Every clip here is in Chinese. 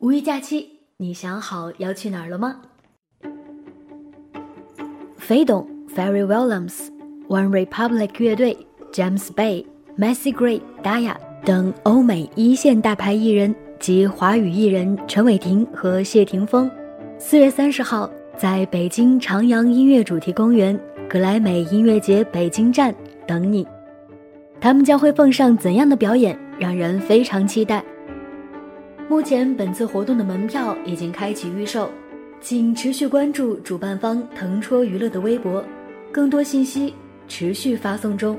五一假期，你想好要去哪儿了吗？飞董、Ferry Williams、One Republic 乐队、James Bay、Macy Gray、Daya 等欧美一线大牌艺人及华语艺人陈伟霆和谢霆锋，四月三十号在北京长阳音乐主题公园格莱美音乐节北京站等你。他们将会奉上怎样的表演，让人非常期待。目前本次活动的门票已经开启预售，请持续关注主办方腾戳娱乐的微博，更多信息持续发送中。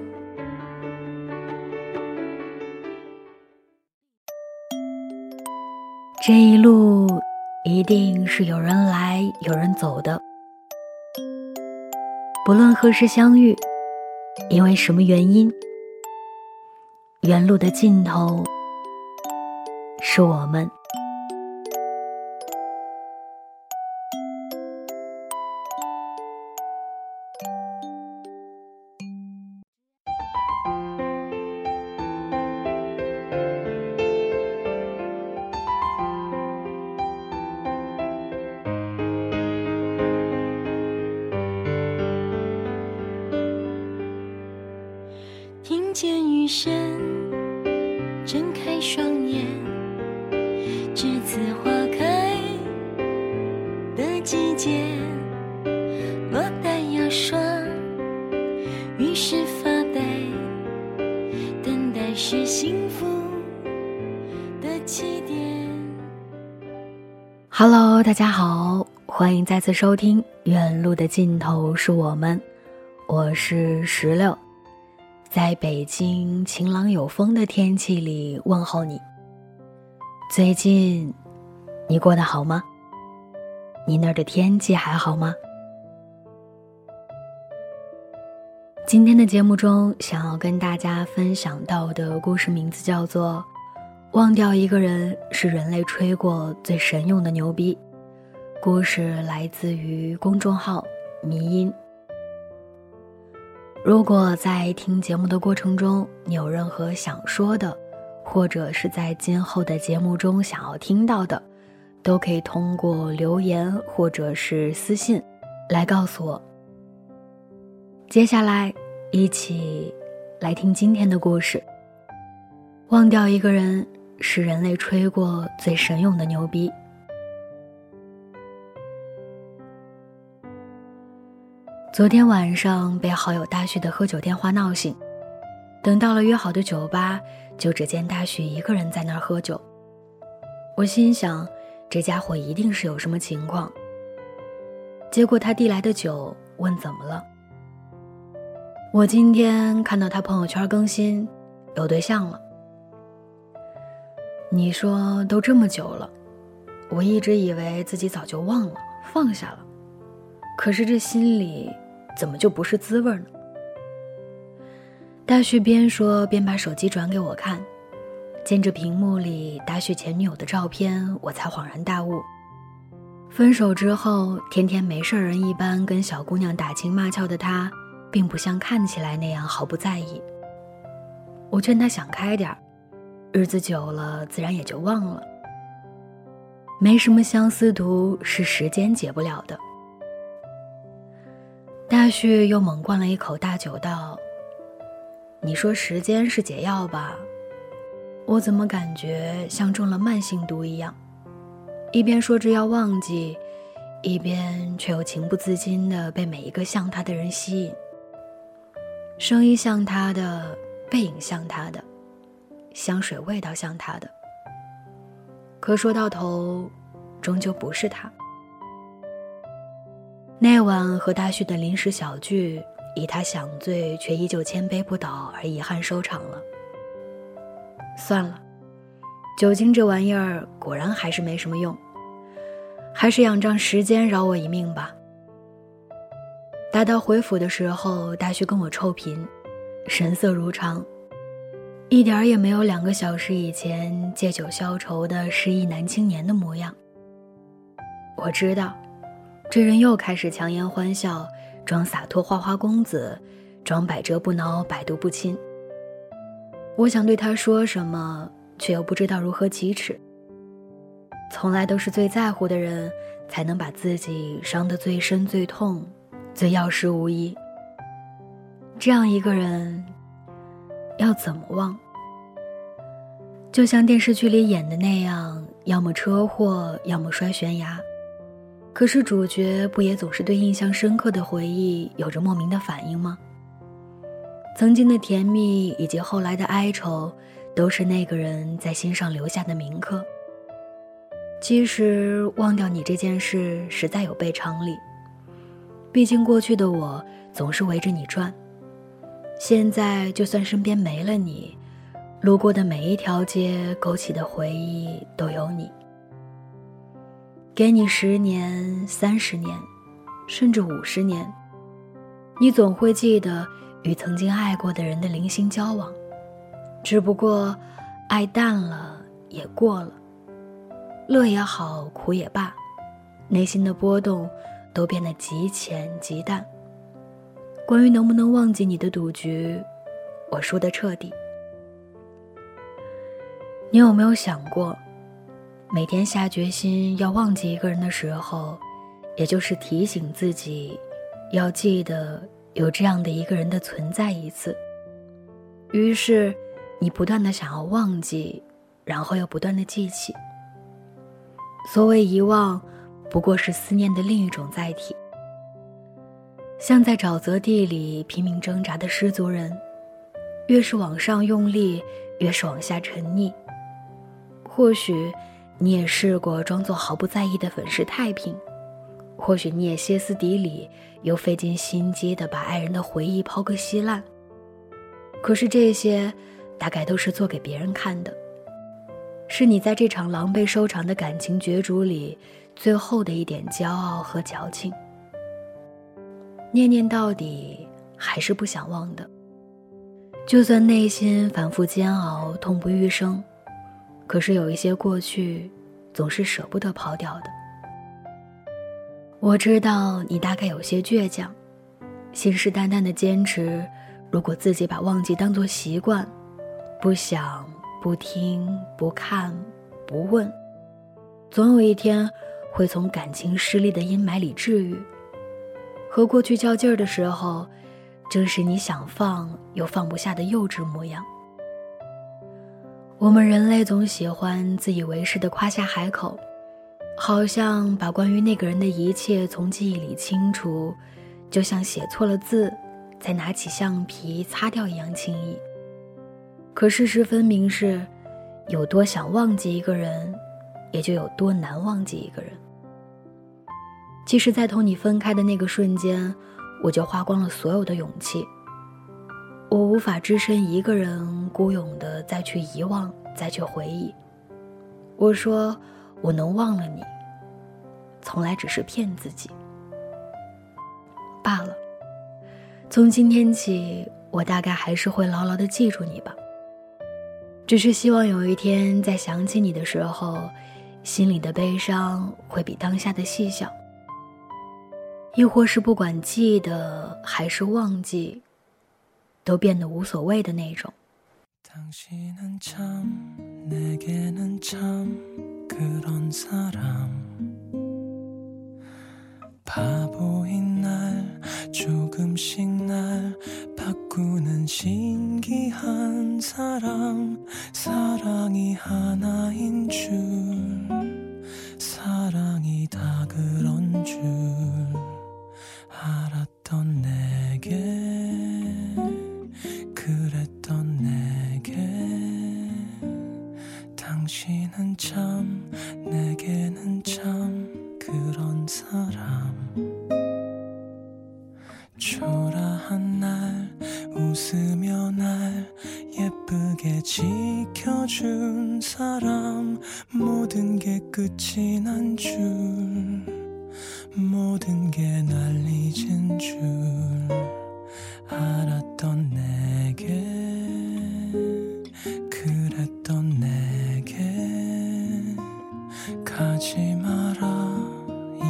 这一路一定是有人来有人走的，不论何时相遇，因为什么原因。原路的尽头是我们。听见雨声。睁开双眼，大家好，欢迎再次收听《远路的尽头是我们》，我是石榴。在北京晴朗有风的天气里问候你。最近，你过得好吗？你那儿的天气还好吗？今天的节目中，想要跟大家分享到的故事名字叫做《忘掉一个人是人类吹过最神勇的牛逼》。故事来自于公众号“迷音”。如果在听节目的过程中，你有任何想说的，或者是在今后的节目中想要听到的，都可以通过留言或者是私信来告诉我。接下来，一起来听今天的故事。忘掉一个人，是人类吹过最神勇的牛逼。昨天晚上被好友大旭的喝酒电话闹醒，等到了约好的酒吧，就只见大旭一个人在那儿喝酒。我心想，这家伙一定是有什么情况。结果他递来的酒，问怎么了。我今天看到他朋友圈更新，有对象了。你说都这么久了，我一直以为自己早就忘了，放下了。可是这心里怎么就不是滋味呢？大旭边说边把手机转给我看，见着屏幕里大旭前女友的照片，我才恍然大悟。分手之后，天天没事人一般跟小姑娘打情骂俏的他，并不像看起来那样毫不在意。我劝他想开点儿，日子久了自然也就忘了。没什么相思毒是时间解不了的。大旭又猛灌了一口大酒，道：“你说时间是解药吧？我怎么感觉像中了慢性毒一样？一边说着要忘记，一边却又情不自禁地被每一个像他的人吸引。声音像他的，背影像他的，香水味道像他的。可说到头，终究不是他。”那晚和大旭的临时小聚，以他想醉却依旧千杯不倒而遗憾收场了。算了，酒精这玩意儿果然还是没什么用，还是仰仗时间饶我一命吧。打道回府的时候，大旭跟我臭贫，神色如常，一点儿也没有两个小时以前借酒消愁的失意男青年的模样。我知道。这人又开始强颜欢笑，装洒脱花花公子，装百折不挠百毒不侵。我想对他说什么，却又不知道如何启齿。从来都是最在乎的人，才能把自己伤得最深、最痛、最药石无医。这样一个人，要怎么忘？就像电视剧里演的那样，要么车祸，要么摔悬崖。可是主角不也总是对印象深刻的回忆有着莫名的反应吗？曾经的甜蜜以及后来的哀愁，都是那个人在心上留下的铭刻。其实忘掉你这件事实在有悖常理，毕竟过去的我总是围着你转，现在就算身边没了你。路过的每一条街，勾起的回忆都有你。给你十年、三十年，甚至五十年，你总会记得与曾经爱过的人的零星交往。只不过，爱淡了，也过了。乐也好，苦也罢，内心的波动都变得极浅极淡。关于能不能忘记你的赌局，我输得彻底。你有没有想过，每天下决心要忘记一个人的时候，也就是提醒自己，要记得有这样的一个人的存在一次。于是，你不断的想要忘记，然后又不断的记起。所谓遗忘，不过是思念的另一种载体。像在沼泽地里拼命挣扎的失足人，越是往上用力，越是往下沉溺。或许，你也试过装作毫不在意的粉饰太平；或许你也歇斯底里，又费尽心机的把爱人的回忆抛个稀烂。可是这些，大概都是做给别人看的，是你在这场狼狈收场的感情角逐里最后的一点骄傲和矫情。念念到底，还是不想忘的。就算内心反复煎熬，痛不欲生。可是有一些过去，总是舍不得抛掉的。我知道你大概有些倔强，信誓旦旦的坚持。如果自己把忘记当作习惯，不想、不听、不看、不问，总有一天会从感情失利的阴霾里治愈。和过去较劲儿的时候，正是你想放又放不下的幼稚模样。我们人类总喜欢自以为是的夸下海口，好像把关于那个人的一切从记忆里清除，就像写错了字，再拿起橡皮擦掉一样轻易。可事实分明是，有多想忘记一个人，也就有多难忘记一个人。其实，在同你分开的那个瞬间，我就花光了所有的勇气。我无法只身一个人孤勇的再去遗忘，再去回忆。我说我能忘了你，从来只是骗自己罢了。从今天起，我大概还是会牢牢的记住你吧。只是希望有一天在想起你的时候，心里的悲伤会比当下的细小，亦或是不管记得还是忘记。都变得无所谓的那种。 지켜준 사람 모든 게 끝이 난 줄 모든 게 날리진 줄 알았던 내게 그랬던 내게. 가지 마라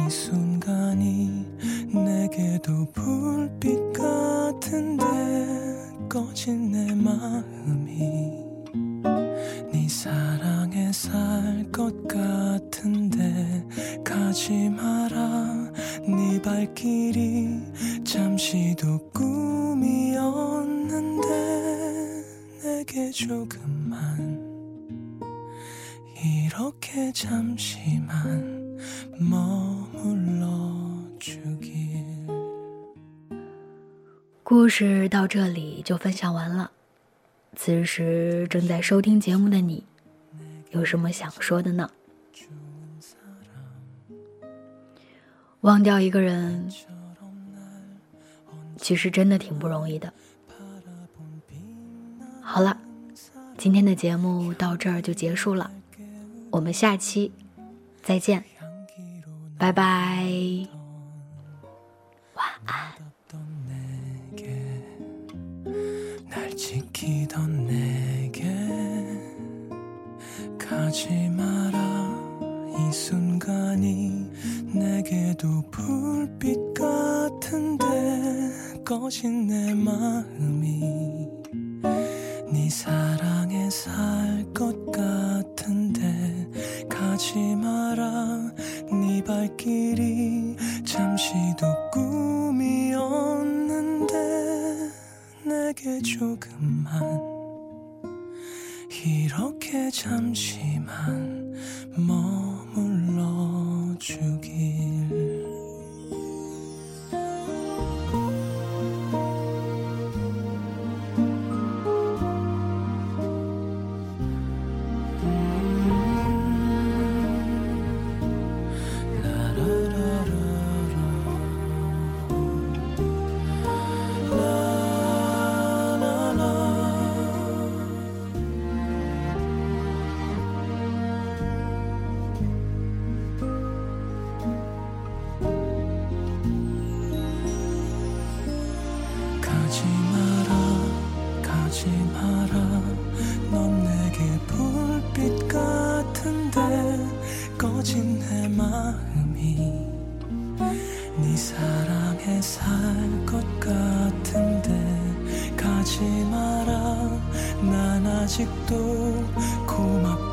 이 순간이 내게도 불빛 같은 꺼진 내 마음이 네 사랑에 살 것 같은데 가지 마라. 네 발길이 잠시도 꿈이었는데 내게 조금만 이렇게 잠시만 머물러 주 故事到这里就分享完了。此时正在收听节目的你，有什么想说的呢？忘掉一个人，其实真的挺不容易的。好了，今天的节目到这儿就结束了，我们下期再见，拜拜，晚安。 지키던 내게 가지 마라. 이 순간이 내게도 불빛 같은데 꺼진 내 마음이 네 사랑에 살 것 같은데 가지 마라. 네 발길이 잠시도 꿈 가지 마라 가지 마라. 넌 내게 불빛 같은데 꺼진 내 마음이 네 사랑에 살 것 같은데 가지 마라. 난 아직도 고맙